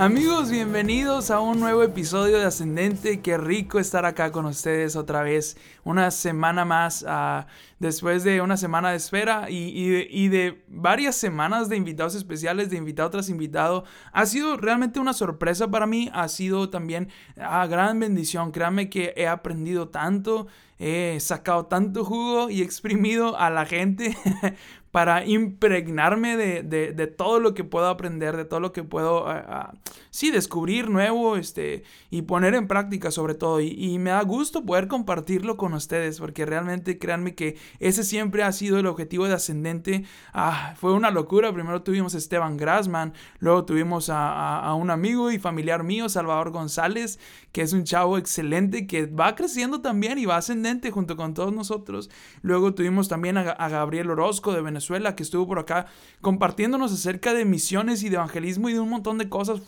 Amigos, bienvenidos a un nuevo episodio de Ascendente. Qué rico estar acá con ustedes otra vez. Una semana más uh, después de una semana de espera y, de, varias semanas de invitados especiales, de invitado tras invitado. Ha sido realmente una sorpresa para mí. Ha sido también a uh, gran bendición. Créanme que he aprendido tanto he sacado tanto jugo y exprimido a la gente para impregnarme de, de, todo lo que puedo aprender, de todo lo que puedo, uh, uh, sí, descubrir nuevo este, y poner en práctica sobre todo. Y, me da gusto poder compartirlo con ustedes, porque realmente créanme que ese siempre ha sido el objetivo de Ascendente. Ah, fue una locura. Primero tuvimos a Esteban Grassman, luego tuvimos a, a, a un amigo y familiar mío, Salvador González, que es un chavo excelente que va creciendo también y va ascendente junto con todos nosotros. Luego tuvimos también a, a Gabriel Orozco de Venezuela Venezuela, que estuvo por acá compartiéndonos acerca de misiones y de evangelismo y de un montón de cosas.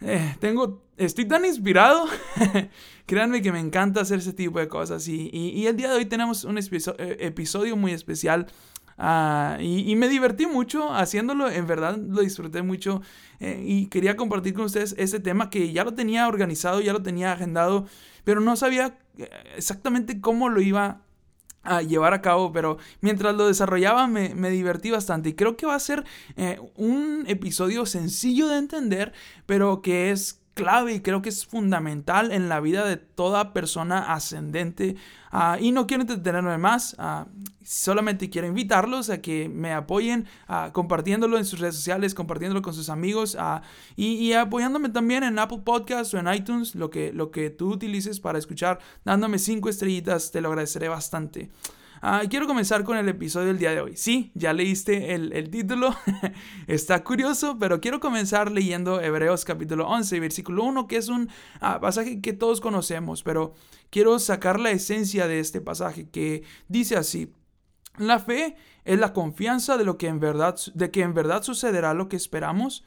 Eh, tengo, estoy tan inspirado. Créanme que me encanta hacer ese tipo de cosas. Y, y, el día de hoy tenemos un eh, episodio muy especial. Uh, y, me divertí mucho haciéndolo, en verdad lo disfruté mucho eh, y quería compartir con ustedes este tema que ya lo tenía organizado, ya lo tenía agendado, pero no sabía exactamente cómo lo iba a llevar a cabo, pero mientras lo desarrollaba me, me, divertí bastante. Y creo que va a ser eh, un episodio sencillo de entender, pero que es clave y creo que es fundamental en la vida de toda persona ascendente. Uh, y no quiero entretenerme más, uh, solamente quiero invitarlos a que me apoyen uh, compartiéndolo en sus redes sociales, compartiéndolo con sus amigos y, y, apoyándome también en Apple Podcasts o en iTunes, lo que, lo que tú utilices para escuchar, dándome cinco estrellitas, te lo agradeceré bastante. Uh, quiero comenzar con el episodio del día de hoy. Sí, ya leíste el, título, está curioso, pero quiero comenzar leyendo Hebreos capítulo 11, versículo 1, que es un uh, pasaje que todos conocemos, pero quiero sacar la esencia de este pasaje que dice así. La fe es la confianza de lo que en verdad de que en verdad sucederá lo que esperamos,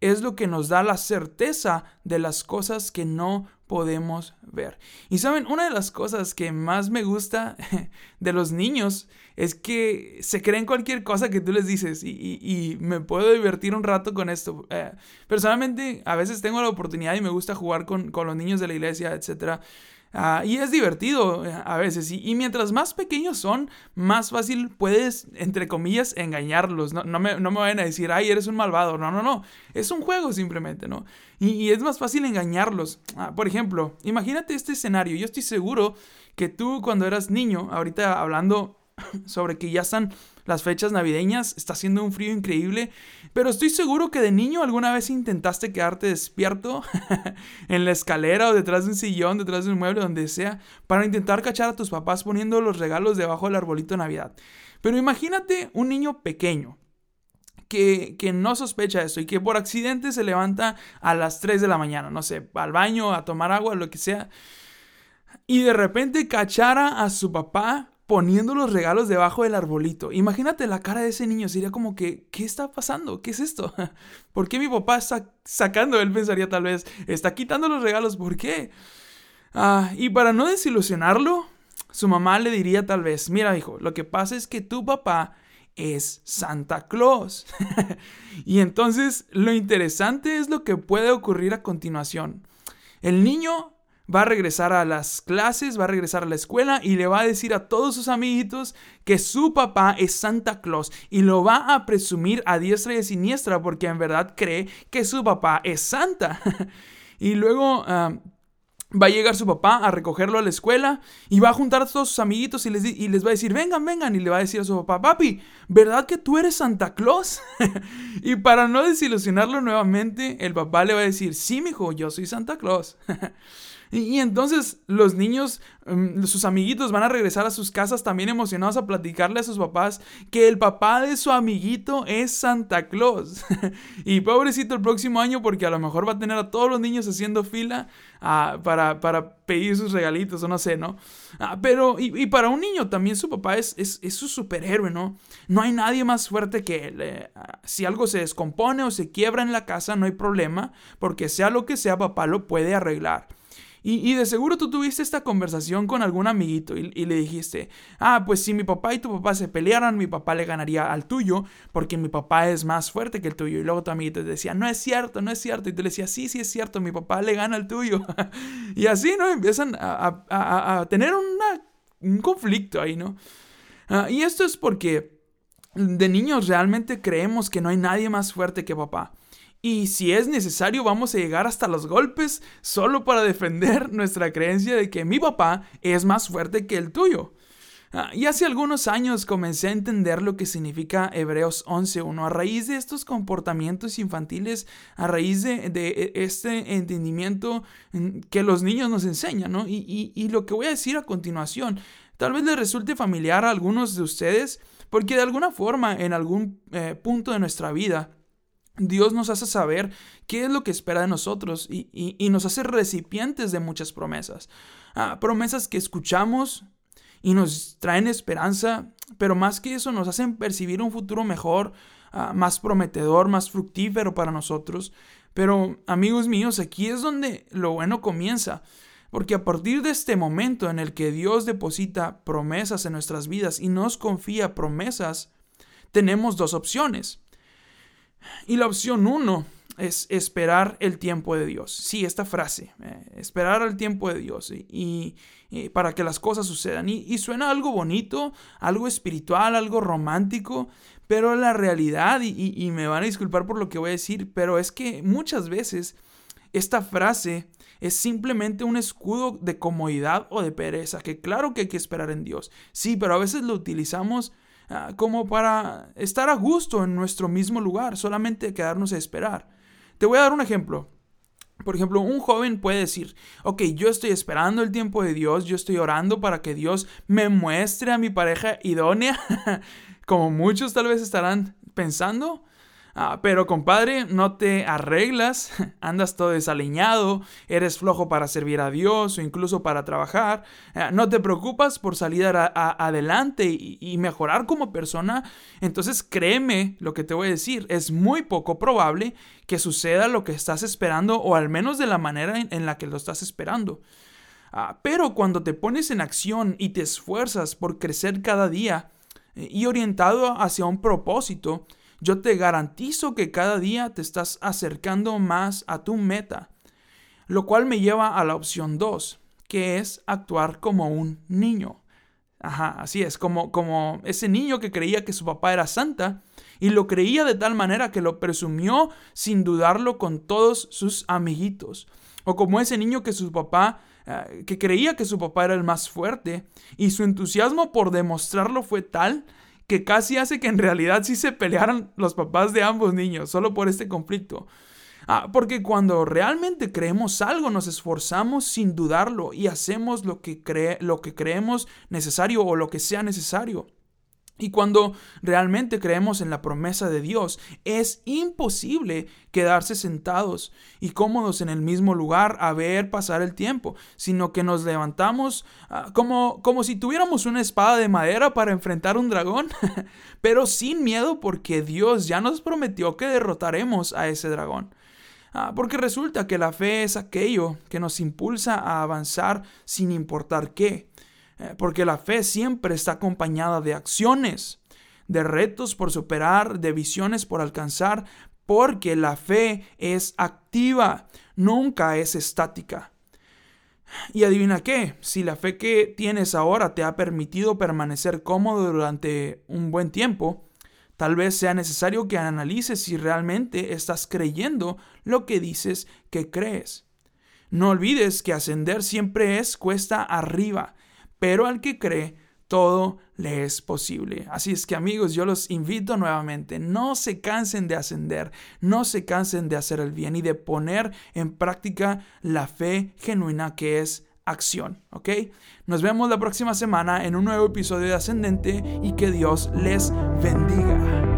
es lo que nos da la certeza de las cosas que no podemos ver. Y saben, una de las cosas que más me gusta de los niños es que se creen cualquier cosa que tú les dices y, me puedo divertir un rato con esto. Eh, personalmente, a veces tengo la oportunidad y me gusta jugar con, con los niños de la iglesia, etcétera. Uh, y es divertido eh, a veces. Y, mientras más pequeños son, más fácil puedes, entre comillas, engañarlos. No, no, me, no me a decir, ay, eres un malvado. No, no, no. Es un juego simplemente, ¿no? Y, y es más fácil engañarlos. Uh, por ejemplo, imagínate este escenario. Yo estoy seguro que tú cuando eras niño, ahorita hablando sobre que ya están las fechas navideñas, está haciendo un frío increíble, pero estoy seguro que de niño alguna vez intentaste quedarte despierto en la escalera o detrás de un sillón, detrás de un mueble, donde sea, para intentar cachar a tus papás poniendo los regalos debajo del arbolito de Navidad. Pero imagínate un niño pequeño. Que, que, no sospecha esto y que por accidente se levanta a las 3 de la mañana, no sé, al baño, a tomar agua, lo que sea, y de repente cachara a su papá poniendo los regalos debajo del arbolito. Imagínate la cara de ese niño, sería como que, ¿qué está pasando? ¿Qué es esto? ¿Por qué mi papá está sacando? Él pensaría tal vez, está quitando los regalos, ¿por qué? Ah, y para no desilusionarlo, su mamá le diría tal vez, mira hijo, lo que pasa es que tu papá es Santa Claus. y entonces lo interesante es lo que puede ocurrir a continuación. El niño va a regresar a las clases, va a regresar a la escuela y le va a decir a todos sus amiguitos que su papá es Santa Claus y lo va a presumir a diestra y a siniestra porque en verdad cree que su papá es Santa. y luego... Uh, Va a llegar su papá a recogerlo a la escuela y va a juntar a todos sus amiguitos y les, y les va a decir, vengan, vengan. Y le va a decir a su papá, papi, ¿verdad que tú eres Santa Claus? y para no desilusionarlo nuevamente, el papá le va a decir, sí, mijo, yo soy Santa Claus. Y, entonces los niños, mm, sus amiguitos van a regresar a sus casas también emocionados a platicarle a sus papás que el papá de su amiguito es Santa Claus. y pobrecito el próximo año porque a lo mejor va a tener a todos los niños haciendo fila ah, para, para, pedir sus regalitos o no sé, ¿no? Ah, pero, y, para un niño también su papá es, es, es, su superhéroe, ¿no? No hay nadie más fuerte que él. Eh, ah, si algo se descompone o se quiebra en la casa, no hay problema, porque sea lo que sea, papá lo puede arreglar. Y, de seguro tú tuviste esta conversación con algún amiguito y, le dijiste, ah, pues si mi papá y tu papá se pelearan, mi papá le ganaría al tuyo porque mi papá es más fuerte que el tuyo. Y luego tu amiguito te decía, no es cierto, no es cierto. Y tú le decías, sí, sí es cierto, mi papá le gana al tuyo. y así, ¿no? Empiezan a, tener un conflicto ahí, ¿no? Ah, y esto es porque de niños realmente creemos que no hay nadie más fuerte que papá. Y si es necesario, vamos a llegar hasta los golpes solo para defender nuestra creencia de que mi papá es más fuerte que el tuyo. Ah, y hace algunos años comencé a entender lo que significa Hebreos 11.1 a raíz de estos comportamientos infantiles, a raíz de, e, este entendimiento mm, que los niños nos enseñan, ¿no? Y, lo que voy a decir a continuación, tal vez les resulte familiar a algunos de ustedes, porque de alguna forma, en algún eh, punto de nuestra vida, Dios nos hace saber qué es lo que espera de nosotros y, nos hace recipientes de muchas promesas. Ah, promesas que escuchamos y nos traen esperanza, pero más que eso nos hacen percibir un futuro mejor, ah, más prometedor, más fructífero para nosotros. Pero amigos míos, aquí es donde lo bueno comienza. Porque a partir de este momento en el que Dios deposita promesas en nuestras vidas y nos confía promesas, tenemos dos opciones. Y la opción uno es esperar el tiempo de Dios. Sí, esta frase, eh, esperar el tiempo de Dios y, para que las cosas sucedan. Y, suena algo bonito, algo espiritual, algo romántico, pero la realidad, y, y me van a disculpar por lo que voy a decir, pero es que muchas veces esta frase es simplemente un escudo de comodidad o de pereza, que claro que hay que esperar en Dios. Sí, pero a veces lo utilizamos Ah, como para estar a gusto en nuestro mismo lugar, solamente quedarnos a esperar. Te voy a dar un ejemplo. Por ejemplo, un joven puede decir, ok, yo estoy esperando el tiempo de Dios, yo estoy orando para que Dios me muestre a mi pareja idónea, como muchos tal vez estarán pensando, Ah, pero compadre, no te arreglas, andas todo desaliñado, eres flojo para servir a Dios o incluso para trabajar, ah, no te preocupas por salir adelante y, y, mejorar como persona, entonces créeme lo que te voy a decir, es muy poco probable que suceda lo que estás esperando o al menos de la manera en, la que lo estás esperando. Ah, pero cuando te pones en acción y te esfuerzas por crecer cada día eh, y orientado hacia un propósito, yo te garantizo que cada día te estás acercando más a tu meta, lo cual me lleva a la opción 2, que es actuar como un niño. Ajá, así es, como, como ese niño que creía que su papá era santa y lo creía de tal manera que lo presumió sin dudarlo con todos sus amiguitos. O como ese niño que su papá, eh, que creía que su papá era el más fuerte y su entusiasmo por demostrarlo fue tal que casi hace que en realidad sí se pelearan los papás de ambos niños, solo por este conflicto. Ah, porque cuando realmente creemos algo, nos esforzamos sin dudarlo y hacemos lo que, cree, lo que creemos necesario o lo que sea necesario. Y cuando realmente creemos en la promesa de Dios, es imposible quedarse sentados y cómodos en el mismo lugar a ver pasar el tiempo, sino que nos levantamos ah, como, como si tuviéramos una espada de madera para enfrentar un dragón, pero sin miedo porque Dios ya nos prometió que derrotaremos a ese dragón. Ah, porque resulta que la fe es aquello que nos impulsa a avanzar sin importar qué. Eh, porque la fe siempre está acompañada de acciones, de retos por superar, de visiones por alcanzar, porque la fe es activa, nunca es estática. Y adivina qué, si la fe que tienes ahora te ha permitido permanecer cómodo durante un buen tiempo, tal vez sea necesario que analices si realmente estás creyendo lo que dices que crees. No olvides que ascender siempre es cuesta arriba pero al que cree, todo le es posible. Así es que amigos, yo los invito nuevamente, no se cansen de ascender, no se cansen de hacer el bien y de poner en práctica la fe genuina que es acción, ¿ok? Nos vemos la próxima semana en un nuevo episodio de Ascendente y que Dios les bendiga.